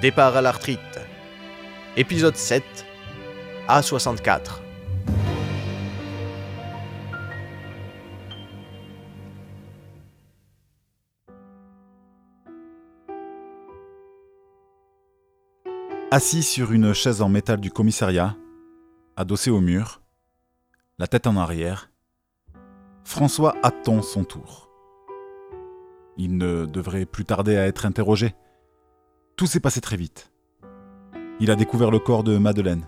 Départ à l'arthrite. Épisode 7. A64. Assis sur une chaise en métal du commissariat, adossé au mur, la tête en arrière, François attend son tour. Il ne devrait plus tarder à être interrogé. Tout s'est passé très vite. Il a découvert le corps de Madeleine,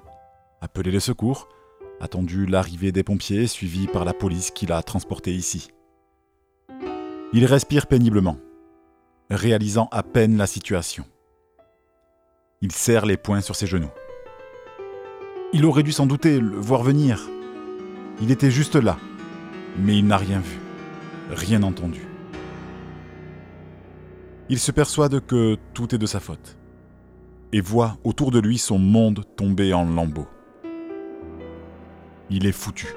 appelé les secours, attendu l'arrivée des pompiers, suivi par la police qui l'a transporté ici. Il respire péniblement, réalisant à peine la situation. Il serre les poings sur ses genoux. Il aurait dû s'en douter, le voir venir. Il était juste là, mais il n'a rien vu, rien entendu. Il se persuade que tout est de sa faute et voit autour de lui son monde tomber en lambeaux. Il est foutu.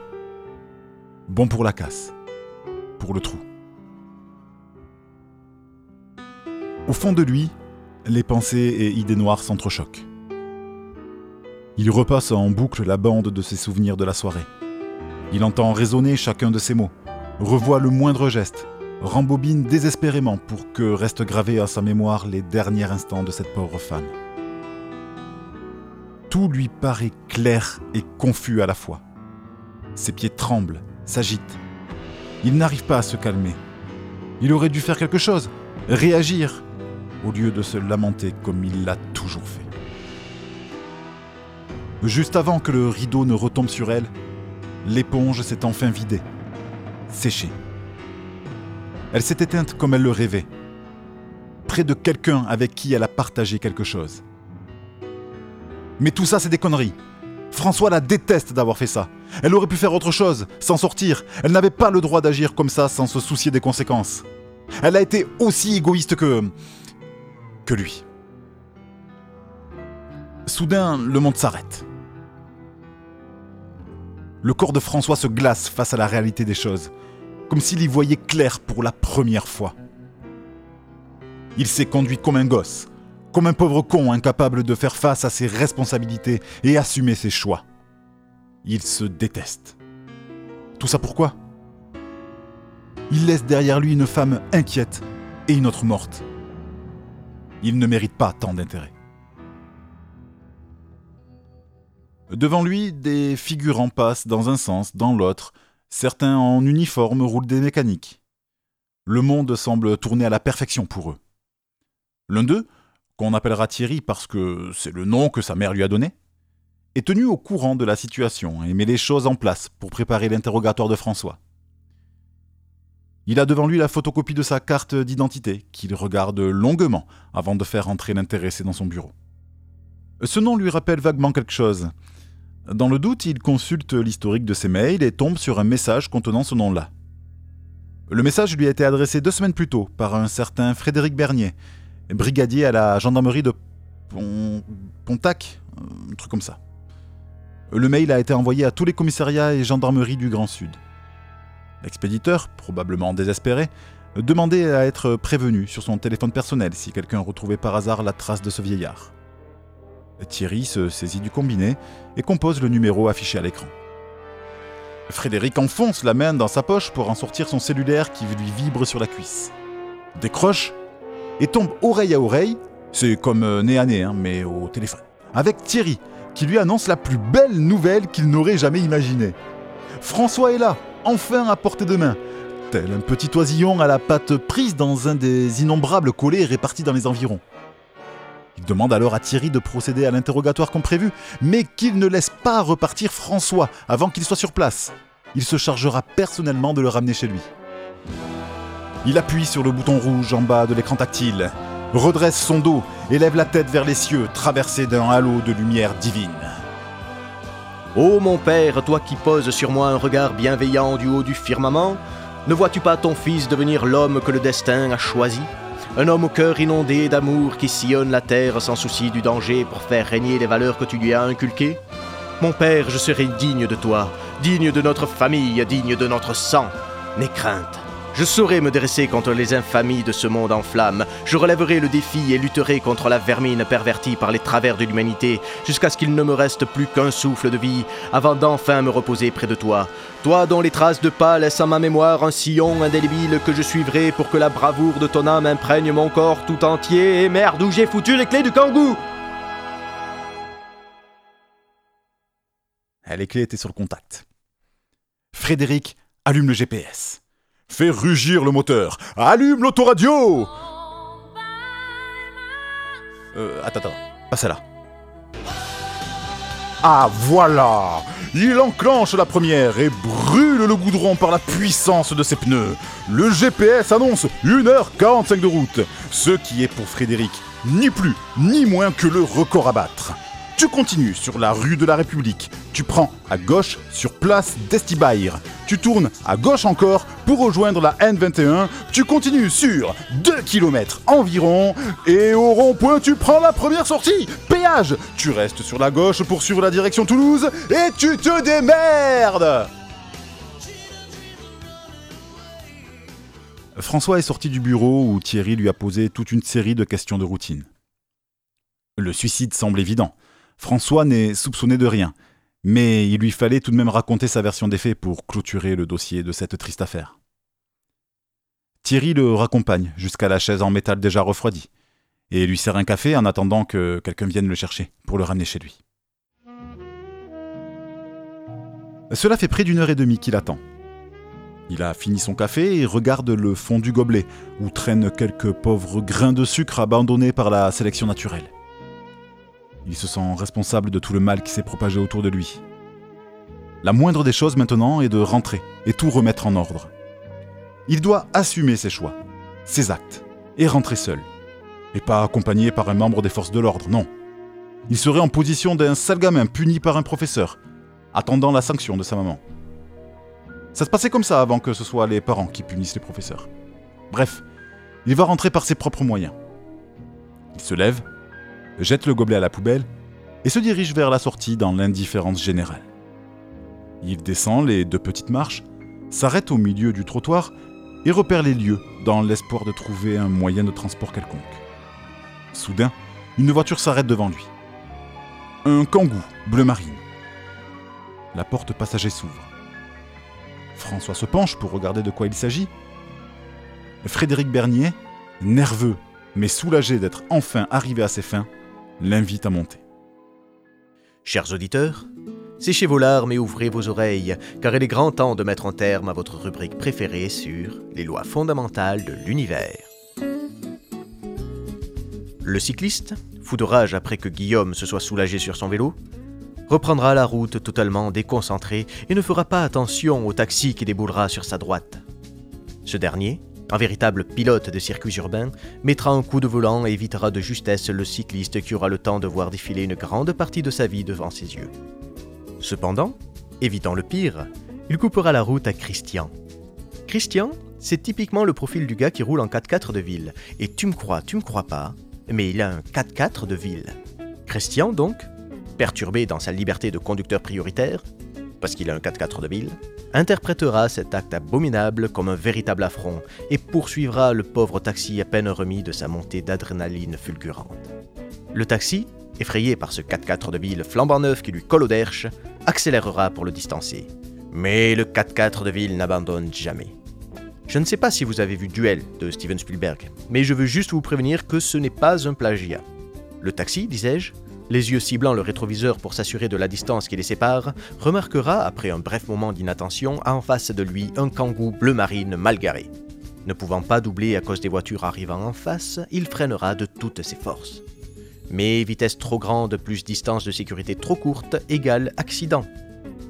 Bon pour la casse, pour le trou. Au fond de lui, les pensées et idées noires s'entrechoquent. Il repasse en boucle la bande de ses souvenirs de la soirée. Il entend résonner chacun de ses mots, revoit le moindre geste, rembobine désespérément pour que restent gravés à sa mémoire les derniers instants de cette pauvre femme. Tout lui paraît clair et confus à la fois. Ses pieds tremblent, s'agitent. Il n'arrive pas à se calmer. Il aurait dû faire quelque chose, réagir, au lieu de se lamenter comme il l'a toujours fait. Juste avant que le rideau ne retombe sur elle, l'éponge s'est enfin vidée, séchée. Elle s'est éteinte comme elle le rêvait, près de quelqu'un avec qui elle a partagé quelque chose. Mais tout ça, c'est des conneries. François la déteste d'avoir fait ça. Elle aurait pu faire autre chose, s'en sortir. Elle n'avait pas le droit d'agir comme ça sans se soucier des conséquences. Elle a été aussi égoïste que... que lui. Soudain, le monde s'arrête. Le corps de François se glace face à la réalité des choses, comme s'il y voyait clair pour la première fois. Il s'est conduit comme un gosse, comme un pauvre con incapable de faire face à ses responsabilités et assumer ses choix. Il se déteste. Tout ça pourquoi? Il laisse derrière lui une femme inquiète et une autre morte. Il ne mérite pas tant d'intérêt. Devant lui, des figurants passent dans un sens, dans l'autre. Certains en uniforme roulent des mécaniques. Le monde semble tourner à la perfection pour eux. L'un d'eux, qu'on appellera Thierry parce que c'est le nom que sa mère lui a donné, est tenu au courant de la situation et met les choses en place pour préparer l'interrogatoire de François. Il a devant lui la photocopie de sa carte d'identité qu'il regarde longuement avant de faire entrer l'intéressé dans son bureau. Ce nom lui rappelle vaguement quelque chose. Dans le doute, il consulte l'historique de ses mails et tombe sur un message contenant ce nom-là. Le message lui a été adressé deux semaines plus tôt par un certain Frédéric Bernier, brigadier à la gendarmerie de Pontac, un truc comme ça. Le mail a été envoyé à tous les commissariats et gendarmeries du Grand Sud. L'expéditeur, probablement désespéré, demandait à être prévenu sur son téléphone personnel si quelqu'un retrouvait par hasard la trace de ce vieillard. Thierry se saisit du combiné et compose le numéro affiché à l'écran. Frédéric enfonce la main dans sa poche pour en sortir son cellulaire qui lui vibre sur la cuisse. Décroche et tombe oreille à oreille, c'est comme euh, nez à nez, hein, mais au téléphone, avec Thierry, qui lui annonce la plus belle nouvelle qu'il n'aurait jamais imaginée. François est là, enfin à portée de main, tel un petit oisillon à la patte prise dans un des innombrables collets répartis dans les environs. Il demande alors à Thierry de procéder à l'interrogatoire comme prévu, mais qu'il ne laisse pas repartir François avant qu'il soit sur place. Il se chargera personnellement de le ramener chez lui. Il appuie sur le bouton rouge en bas de l'écran tactile, redresse son dos, élève la tête vers les cieux, traversé d'un halo de lumière divine. Ô mon père, toi qui poses sur moi un regard bienveillant du haut du firmament, ne vois-tu pas ton fils devenir l'homme que le destin a choisi? Un homme au cœur inondé d'amour qui sillonne la terre sans souci du danger pour faire régner les valeurs que tu lui as inculquées Mon père, je serai digne de toi, digne de notre famille, digne de notre sang. N'aie crainte, Je saurai me dresser contre les infamies de ce monde en flammes. Je relèverai le défi et lutterai contre la vermine pervertie par les travers de l'humanité, jusqu'à ce qu'il ne me reste plus qu'un souffle de vie, avant d'enfin me reposer près de toi. Toi dont les traces de pas laissent en ma mémoire un sillon indélébile que je suivrai pour que la bravoure de ton âme imprègne mon corps tout entier. Et merde, où j'ai foutu les clés du kangou Les clés étaient sur le contact. Frédéric allume le GPS. Fais rugir le moteur. Allume l'autoradio Euh, attends, attends. Pas celle-là. Ah, voilà Il enclenche la première et brûle le goudron par la puissance de ses pneus. Le GPS annonce 1h45 de route, ce qui est pour Frédéric ni plus ni moins que le record à battre. Tu continues sur la rue de la République. Tu prends à gauche sur place d'Estibaïr. Tu tournes à gauche encore pour rejoindre la N21. Tu continues sur 2 km environ. Et au rond-point, tu prends la première sortie. Péage. Tu restes sur la gauche pour suivre la direction Toulouse. Et tu te démerdes. François est sorti du bureau où Thierry lui a posé toute une série de questions de routine. Le suicide semble évident. François n'est soupçonné de rien, mais il lui fallait tout de même raconter sa version des faits pour clôturer le dossier de cette triste affaire. Thierry le raccompagne jusqu'à la chaise en métal déjà refroidie, et lui sert un café en attendant que quelqu'un vienne le chercher pour le ramener chez lui. Cela fait près d'une heure et demie qu'il attend. Il a fini son café et regarde le fond du gobelet, où traînent quelques pauvres grains de sucre abandonnés par la sélection naturelle. Il se sent responsable de tout le mal qui s'est propagé autour de lui. La moindre des choses maintenant est de rentrer et tout remettre en ordre. Il doit assumer ses choix, ses actes, et rentrer seul. Et pas accompagné par un membre des forces de l'ordre, non. Il serait en position d'un sale gamin puni par un professeur, attendant la sanction de sa maman. Ça se passait comme ça avant que ce soit les parents qui punissent les professeurs. Bref, il va rentrer par ses propres moyens. Il se lève, jette le gobelet à la poubelle et se dirige vers la sortie dans l'indifférence générale. Il descend les deux petites marches, s'arrête au milieu du trottoir et repère les lieux dans l'espoir de trouver un moyen de transport quelconque. Soudain, une voiture s'arrête devant lui. Un kangou bleu marine. La porte passager s'ouvre. François se penche pour regarder de quoi il s'agit. Frédéric Bernier, nerveux mais soulagé d'être enfin arrivé à ses fins, l'invite à monter. Chers auditeurs, séchez vos larmes et ouvrez vos oreilles, car il est grand temps de mettre un terme à votre rubrique préférée sur les lois fondamentales de l'univers. Le cycliste, fou de rage après que Guillaume se soit soulagé sur son vélo, reprendra la route totalement déconcentré et ne fera pas attention au taxi qui déboulera sur sa droite. Ce dernier, un véritable pilote de circuits urbains, mettra un coup de volant et évitera de justesse le cycliste qui aura le temps de voir défiler une grande partie de sa vie devant ses yeux. Cependant, évitant le pire, il coupera la route à Christian. Christian, c'est typiquement le profil du gars qui roule en 4x4 de ville. Et tu me crois, tu me crois pas, mais il a un 4x4 de ville. Christian, donc, perturbé dans sa liberté de conducteur prioritaire, parce qu'il a un 4x4 de ville, interprétera cet acte abominable comme un véritable affront et poursuivra le pauvre taxi à peine remis de sa montée d'adrénaline fulgurante. Le taxi, effrayé par ce 4x4 de ville flambant neuf qui lui colle au derche, accélérera pour le distancer. Mais le 4x4 de ville n'abandonne jamais. Je ne sais pas si vous avez vu Duel de Steven Spielberg, mais je veux juste vous prévenir que ce n'est pas un plagiat. Le taxi, disais-je, les yeux ciblant le rétroviseur pour s'assurer de la distance qui les sépare, remarquera, après un bref moment d'inattention, en face de lui un kangou bleu marine mal garé. Ne pouvant pas doubler à cause des voitures arrivant en face, il freinera de toutes ses forces. Mais vitesse trop grande plus distance de sécurité trop courte égale accident.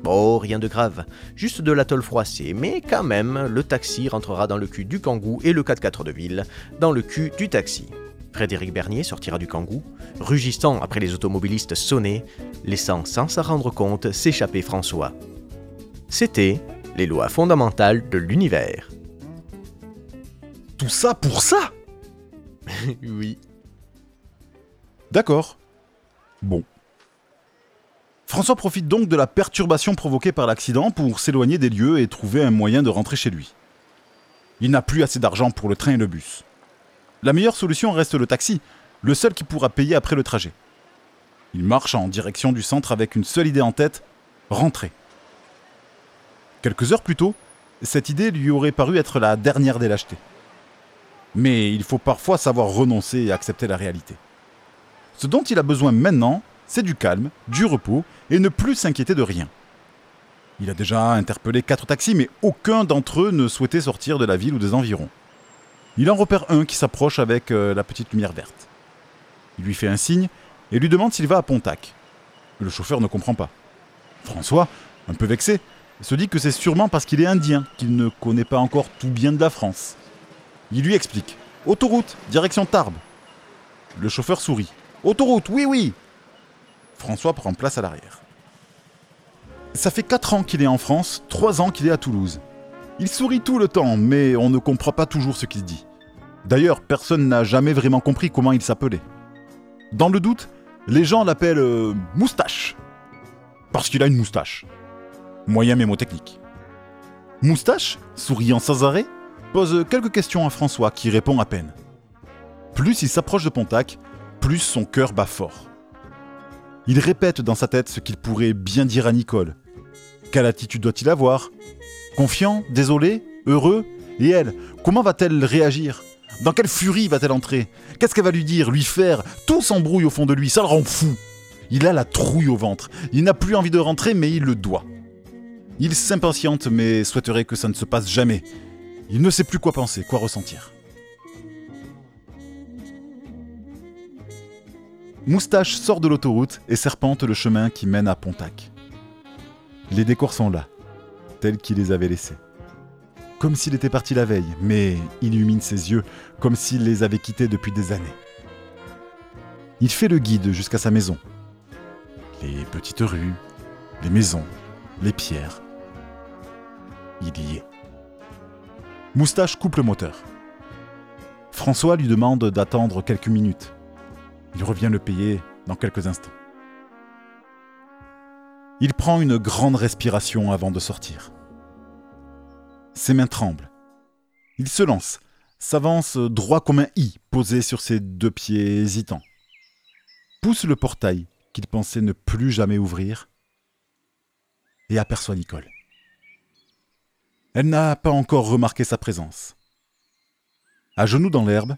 Bon, rien de grave, juste de la tôle froissée, mais quand même, le taxi rentrera dans le cul du kangou et le 4x4 de ville dans le cul du taxi. Frédéric Bernier sortira du kangou, rugissant après les automobilistes sonnés, laissant sans s'en rendre compte s'échapper François. C'était les lois fondamentales de l'univers. Tout ça pour ça? Oui. D'accord. Bon. François profite donc de la perturbation provoquée par l'accident pour s'éloigner des lieux et trouver un moyen de rentrer chez lui. Il n'a plus assez d'argent pour le train et le bus. La meilleure solution reste le taxi, le seul qui pourra payer après le trajet. Il marche en direction du centre avec une seule idée en tête, rentrer. Quelques heures plus tôt, cette idée lui aurait paru être la dernière des lâchetés. Mais il faut parfois savoir renoncer et accepter la réalité. Ce dont il a besoin maintenant, c'est du calme, du repos et ne plus s'inquiéter de rien. Il a déjà interpellé quatre taxis, mais aucun d'entre eux ne souhaitait sortir de la ville ou des environs. Il en repère un qui s'approche avec euh, la petite lumière verte. Il lui fait un signe et lui demande s'il va à Pontac. Le chauffeur ne comprend pas. François, un peu vexé, se dit que c'est sûrement parce qu'il est indien qu'il ne connaît pas encore tout bien de la France. Il lui explique. Autoroute, direction Tarbes. Le chauffeur sourit. Autoroute, oui, oui. François prend place à l'arrière. Ça fait 4 ans qu'il est en France, 3 ans qu'il est à Toulouse. Il sourit tout le temps, mais on ne comprend pas toujours ce qu'il dit. D'ailleurs, personne n'a jamais vraiment compris comment il s'appelait. Dans le doute, les gens l'appellent euh, Moustache. Parce qu'il a une moustache. Moyen mémotechnique. Moustache, souriant sans arrêt, pose quelques questions à François qui répond à peine. Plus il s'approche de Pontac, plus son cœur bat fort. Il répète dans sa tête ce qu'il pourrait bien dire à Nicole. Quelle attitude doit-il avoir? Confiant Désolé Heureux Et elle, comment va-t-elle réagir? Dans quelle furie va-t-elle entrer? Qu'est-ce qu'elle va lui dire Lui faire? Tout s'embrouille au fond de lui, ça le rend fou. Il a la trouille au ventre. Il n'a plus envie de rentrer, mais il le doit. Il s'impatiente, mais souhaiterait que ça ne se passe jamais. Il ne sait plus quoi penser, quoi ressentir. Moustache sort de l'autoroute et serpente le chemin qui mène à Pontac. Les décors sont là, qu'il les avait laissés. Comme s'il était parti la veille, mais illumine ses yeux comme s'il les avait quittés depuis des années. Il fait le guide jusqu'à sa maison. Les petites rues, les maisons, les pierres. Il y est. Moustache coupe le moteur. François lui demande d'attendre quelques minutes. Il revient le payer dans quelques instants. Il prend une grande respiration avant de sortir. Ses mains tremblent. Il se lance, s'avance droit comme un i posé sur ses deux pieds hésitants. Pousse le portail qu'il pensait ne plus jamais ouvrir et aperçoit Nicole. Elle n'a pas encore remarqué sa présence. À genoux dans l'herbe,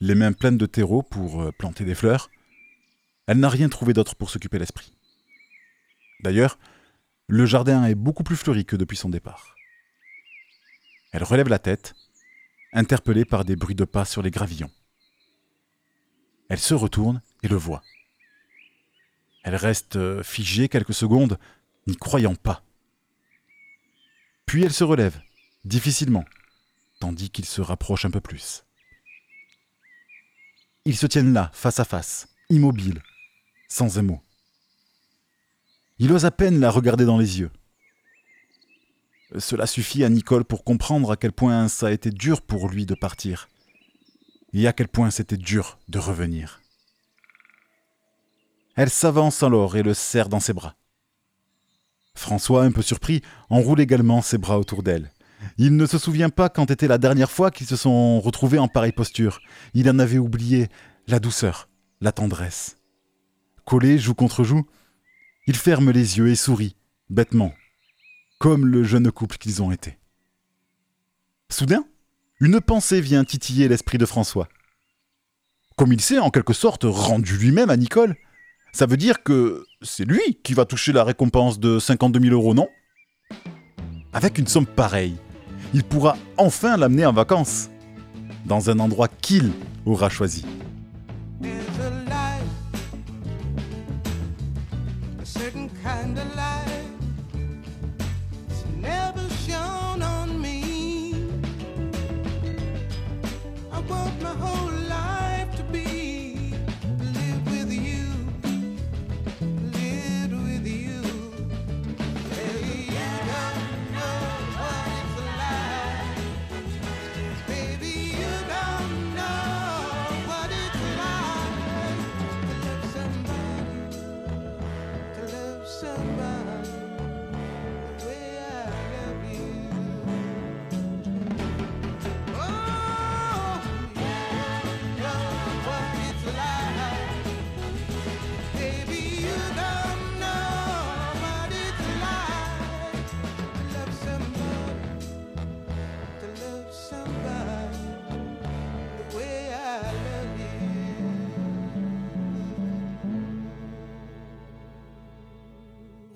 les mains pleines de terreau pour euh, planter des fleurs, elle n'a rien trouvé d'autre pour s'occuper l'esprit. D'ailleurs, le jardin est beaucoup plus fleuri que depuis son départ. Elle relève la tête, interpellée par des bruits de pas sur les gravillons. Elle se retourne et le voit. Elle reste euh, figée quelques secondes, n'y croyant pas. Puis elle se relève, difficilement, tandis qu'il se rapproche un peu plus. Ils se tiennent là, face à face, immobiles, sans un mot. Il ose à peine la regarder dans les yeux. Cela suffit à Nicole pour comprendre à quel point ça a été dur pour lui de partir, et à quel point c'était dur de revenir. Elle s'avance alors et le serre dans ses bras. François, un peu surpris, enroule également ses bras autour d'elle. Il ne se souvient pas quand était la dernière fois qu'ils se sont retrouvés en pareille posture. Il en avait oublié la douceur, la tendresse. Collé joue contre joue, il ferme les yeux et sourit, bêtement, comme le jeune couple qu'ils ont été. Soudain, une pensée vient titiller l'esprit de François. Comme il s'est en quelque sorte rendu lui-même à Nicole, ça veut dire que c'est lui qui va toucher la récompense de 52 000 euros, non? Avec une somme pareille, il pourra enfin l'amener en vacances, dans un endroit qu'il aura choisi. up my home.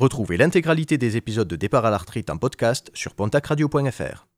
Retrouvez l'intégralité des épisodes de Départ à la retraite en podcast sur pontacradio.fr.